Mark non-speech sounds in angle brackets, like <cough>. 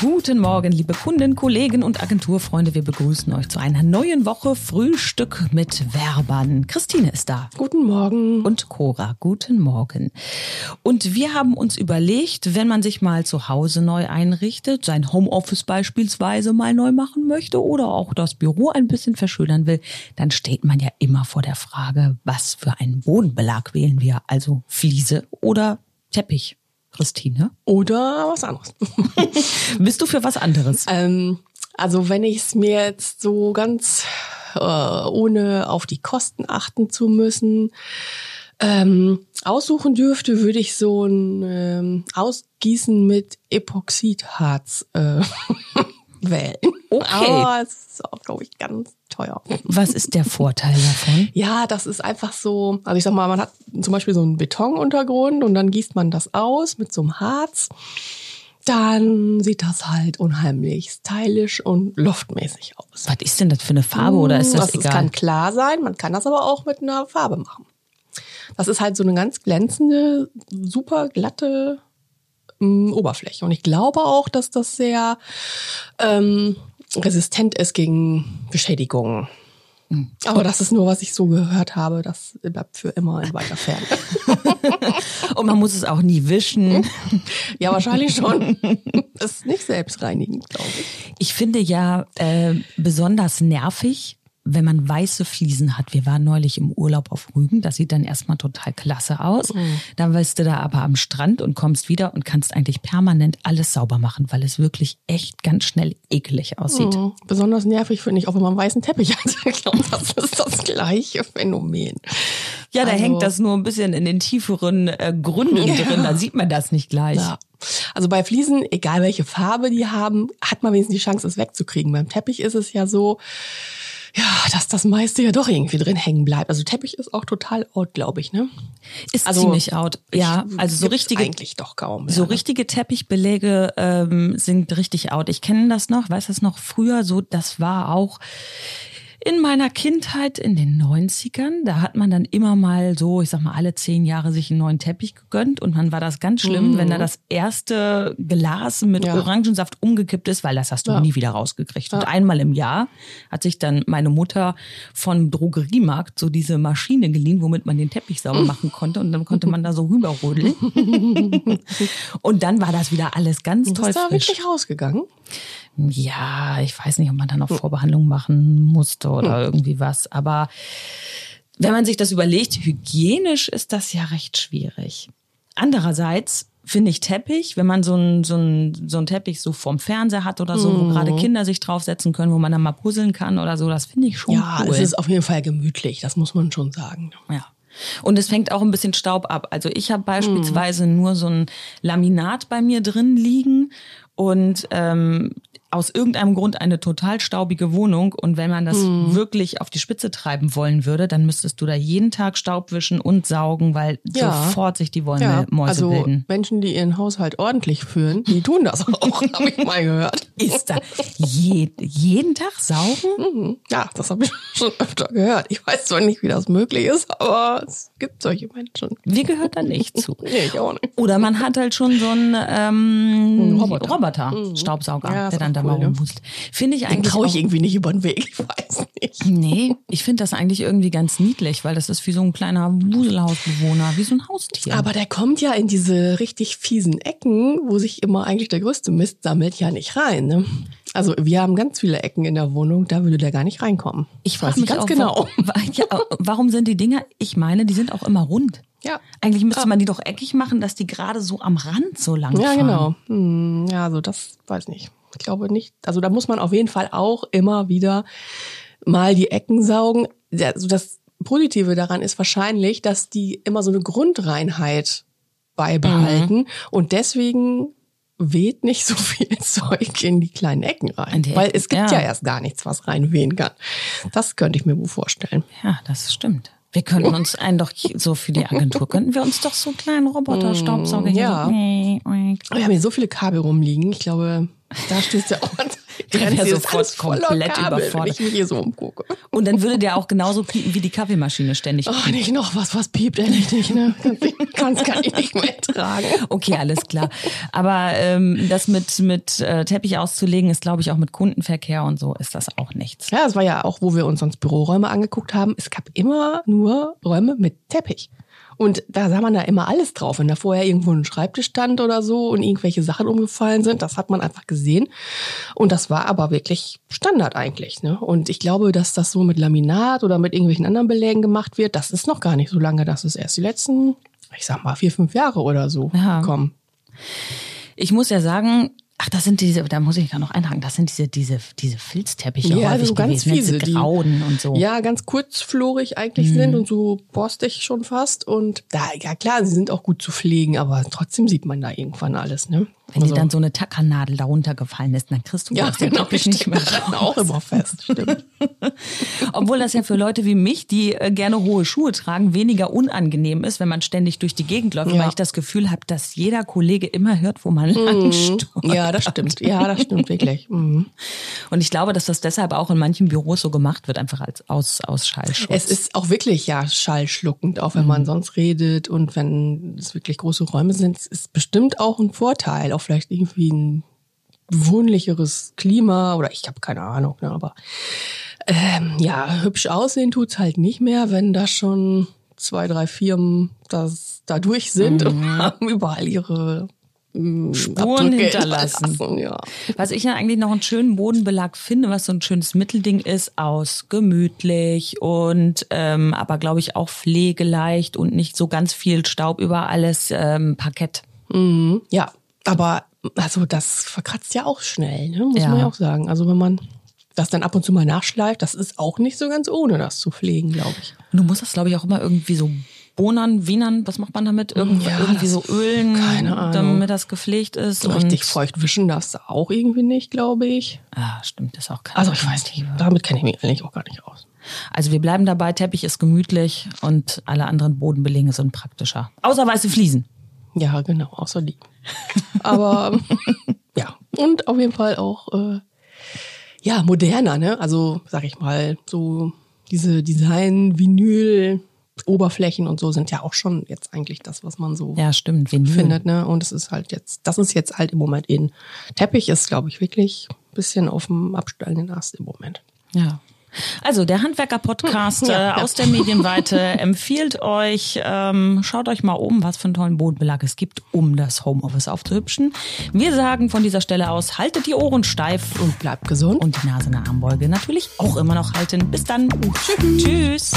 Guten Morgen, liebe Kunden, Kollegen und Agenturfreunde. Wir begrüßen euch zu einer neuen Woche Frühstück mit Werbern. Christine ist da. Guten Morgen. Und Cora, guten Morgen. Und wir haben uns überlegt, wenn man sich mal zu Hause neu einrichtet, sein Homeoffice beispielsweise mal neu machen möchte oder auch das Büro ein bisschen verschönern will, dann steht man ja immer vor der Frage, was für einen Bodenbelag wählen wir? Also Fliese oder Teppich? Christine? Oder was anderes. <laughs> Bist du für was anderes? Ähm, also wenn ich es mir jetzt so ganz äh, ohne auf die Kosten achten zu müssen ähm, aussuchen dürfte, würde ich so ein ähm, Ausgießen mit Epoxidharz äh, <laughs> wählen. Okay. Aber es ist auch, glaube ich, ganz teuer. Was ist der Vorteil davon? <laughs> Ja, das ist einfach so, also ich sag mal, man hat zum Beispiel so einen Betonuntergrund und dann gießt man das aus mit so einem Harz. Dann sieht das halt unheimlich stylisch und loftmäßig aus. Was ist denn das für eine Farbe oder ist das, das egal? kann klar sein, man kann das aber auch mit einer Farbe machen. Das ist halt so eine ganz glänzende, super glatte ähm, Oberfläche. Und ich glaube auch, dass das sehr ähm, resistent ist gegen Beschädigungen. Hm. Aber das ist nur, was ich so gehört habe. Das bleibt für immer in weiter Ferne. <laughs> Und man muss es auch nie wischen. ja, wahrscheinlich schon. Das ist nicht selbstreinigend, glaube ich. Ich finde ja äh, besonders nervig, wenn man weiße Fliesen hat. Wir waren neulich im Urlaub auf Rügen. Das sieht dann erstmal total klasse aus. Dann bist du da aber am Strand und kommst wieder und kannst eigentlich permanent alles sauber machen, weil es wirklich echt ganz schnell ekelig aussieht. Mhm. Besonders nervig finde ich, auch wenn man einen weißen Teppich hat. <laughs> Ich glaube, das ist das gleiche Phänomen. Ja, da Also- hängt das nur ein bisschen in den tieferen äh, Gründen Ja. drin. Da sieht man das nicht gleich. Ja. Also bei Fliesen, egal welche Farbe die haben, hat man wenigstens die Chance, es wegzukriegen. Beim Teppich ist es ja so, ja, dass das meiste ja doch irgendwie drin hängen bleibt. Also Teppich ist auch total out, glaube ich, ne? Ist Also, ziemlich out. Ja, also so richtige eigentlich doch kaum. Mehr, So ne? richtige Teppichbeläge ähm, sind richtig out. Ich kenne das noch, weiß das noch früher so, das war auch in meiner Kindheit in den 90ern, da hat man dann immer mal so, ich sag mal, alle zehn Jahre sich einen neuen Teppich gegönnt und dann war das ganz schlimm, wenn da das erste Glas mit Mhm. Ja. Orangensaft umgekippt ist, weil das hast du Ja. nie wieder rausgekriegt. Und einmal im Jahr hat sich dann meine Mutter von Drogeriemarkt so diese Maschine geliehen, womit man den Teppich sauber <laughs> machen konnte und dann konnte man da so rüberrodeln. <laughs> und dann war das wieder alles ganz toll bist da frisch. wirklich rausgegangen? Ja, ich weiß nicht, ob man dann noch Vorbehandlung machen musste oder irgendwie was. Aber wenn man sich das überlegt, hygienisch ist das ja recht schwierig. Andererseits finde ich Teppich, wenn man so einen so einen- so einen Teppich so vorm Fernseher hat oder so, wo gerade Kinder sich draufsetzen können, wo man dann mal puzzeln kann oder so, das finde ich schon Ja, cool. es ist auf jeden Fall gemütlich, das muss man schon sagen. Ja. Und es fängt auch ein bisschen Staub ab. Also ich habe beispielsweise nur so ein Laminat bei mir drin liegen und ähm, aus irgendeinem Grund eine total staubige Wohnung. Und wenn man das wirklich auf die Spitze treiben wollen würde, dann müsstest du da jeden Tag Staub wischen und saugen, weil Ja. sofort sich die Wollmäuse Ja, Mäuse also bilden. Menschen, die ihren Haushalt ordentlich führen, die tun das auch, <laughs> habe ich mal gehört. Ist da je, jeden Tag saugen? Mhm. Ja, das habe ich <laughs> schon öfter gehört. Ich weiß zwar nicht, wie das möglich ist, aber es gibt solche Menschen. Wie gehört da nicht zu? <laughs> Nee, ich auch nicht. Oder man hat halt schon so einen ähm, Roboter. Roboter, Staubsauger, Ja, der dann auch da cool, mal rumwuselt. Finde ich eigentlich traue ich irgendwie nicht über den Weg, ich weiß nicht. Nee, ich finde das eigentlich irgendwie ganz niedlich, weil das ist wie so ein kleiner Wuselhausbewohner, wie so ein Haustier. Aber der kommt ja in diese richtig fiesen Ecken, wo sich immer eigentlich der größte Mist sammelt, ja nicht rein. Ne? Also wir haben ganz viele Ecken in der Wohnung, da würde der gar nicht reinkommen. ich weiß frage mich ganz auch, genau. wa- wa- <laughs> ja, warum sind die Dinger, ich meine, die sind auch immer rund. Ja. Eigentlich müsste man die doch eckig machen, dass die gerade so am Rand so lang Ja, fahren. genau. Hm, ja, also das weiß nicht. Ich glaube nicht. Also da muss man auf jeden Fall auch immer wieder mal die Ecken saugen. Also das Positive daran ist wahrscheinlich, dass die immer so eine Grundreinheit beibehalten Mhm. und deswegen weht nicht so viel <laughs> Zeug in die kleinen Ecken rein. In die Weil Ecken, es gibt ja. ja. erst gar nichts, was reinwehen kann. Das könnte ich mir gut vorstellen. Ja, das stimmt. Wir könnten uns einen doch so für die Agentur, könnten wir uns doch so einen kleinen Roboter-Staubsauger <laughs> hier ja. so, Wir haben hier so viele Kabel rumliegen. Ich glaube, da stößt ja auch an. <laughs> Der Grenze sofort komplett Kabel, Wenn überfordert. ich mich hier so umgucke. Und dann würde der auch genauso piepen wie die Kaffeemaschine ständig. Ach, nicht noch was, was piept endlich nicht, ne? Ganz kann ich nicht mehr ertragen. Okay, alles klar. Aber ähm, das mit, mit äh, Teppich auszulegen, ist, glaube ich, auch mit Kundenverkehr und so ist das auch nichts. Ja, es war ja auch, wo wir uns sonst Büroräume angeguckt haben. Es gab immer nur Räume mit Teppich. Und da sah man da immer alles drauf. Wenn da vorher irgendwo ein Schreibtisch stand oder so und irgendwelche Sachen umgefallen sind, das hat man einfach gesehen. Und das war aber wirklich Standard eigentlich. Ne? Und ich glaube, dass das so mit Laminat oder mit irgendwelchen anderen Belägen gemacht wird, das ist noch gar nicht so lange. Das ist erst die letzten, ich sag mal, vier, fünf Jahre oder so Ja. gekommen. Ich muss ja sagen, ach, das sind diese, da muss ich gerade noch einhaken, das sind diese, diese, diese Filzteppiche Ja, häufig so ganz gewesen, fiese, diese die- grauen und so. Ja, ganz kurzflorig eigentlich sind und so borstig schon fast. Und da, ja klar, sie sind auch gut zu pflegen, aber trotzdem sieht man da irgendwann alles, ne? Wenn Also- dir dann so eine Tackernadel darunter gefallen ist, dann kriegst du ja, aus genau, Teppich nicht mehr raus. auch immer fest, stimmt. <laughs> Obwohl das ja für Leute wie mich, die äh, gerne hohe Schuhe tragen, weniger unangenehm ist, wenn man ständig durch die Gegend läuft, Ja. weil ich das Gefühl habe, dass jeder Kollege immer hört, wo man. Mhm. Ja, das stimmt. Ja, das stimmt wirklich. Mhm. Und ich glaube, dass das deshalb auch in manchen Büros so gemacht wird, einfach als aus, aus Schallschutz. Es ist auch wirklich ja schallschluckend, auch wenn Mhm. man sonst redet und wenn es wirklich große Räume sind, es ist bestimmt auch ein Vorteil, auch vielleicht irgendwie ein wohnlicheres Klima oder ich habe keine Ahnung, ne, aber ähm, ja, hübsch aussehen tut's halt nicht mehr, wenn da schon zwei, drei Firmen das da durch sind und <laughs> haben überall ihre mm, Mhm. Spuren Abdrücke hinterlassen. Ja. Was ich ja eigentlich noch einen schönen Bodenbelag finde, was so ein schönes Mittelding ist, aus gemütlich und ähm, aber glaube ich auch pflegeleicht und nicht so ganz viel Staub über alles ähm, Parkett. Mhm. Ja, aber also das verkratzt ja auch schnell, ne? muss Ja. man ja auch sagen. Also wenn man das dann ab und zu mal nachschleift, das ist auch nicht so ganz ohne, das zu pflegen, glaube ich. Und du musst das glaube ich auch immer irgendwie so Bonern, Wienern, was macht man damit? Irgend, Ja, irgendwie das- so ölen, damit das gepflegt ist. So richtig feucht wischen darfst du auch irgendwie nicht, glaube ich. Ah, stimmt, ist auch kein Also ich weiß nicht, damit kenne ich mich eigentlich auch gar nicht aus. Also wir bleiben dabei, Teppich ist gemütlich und alle anderen Bodenbeläge sind praktischer. Außer weiße Fliesen. Ja, genau, außer die. <laughs> Aber ja, und auf jeden Fall auch äh, ja moderner, ne? Also sag ich mal, so diese Design, Vinyl, Oberflächen und so sind ja auch schon jetzt eigentlich das, was man so Ja, stimmt, Vinyl. findet, ne? Und es ist halt jetzt, das ist jetzt halt im Moment in. Teppich ist, glaube ich, wirklich ein bisschen auf dem absteigenden Ast im Moment. Ja. Also der Handwerker-Podcast <laughs> Ja, äh, ja. aus der Medienweite empfiehlt euch, ähm, schaut euch mal um, was für einen tollen Bodenbelag es gibt, um das Homeoffice aufzuhübschen. Wir sagen von dieser Stelle aus, haltet die Ohren steif Und bleibt gesund. und die Nase in der Armbeuge natürlich auch immer noch halten. Bis dann. Tschüss. Tschüss.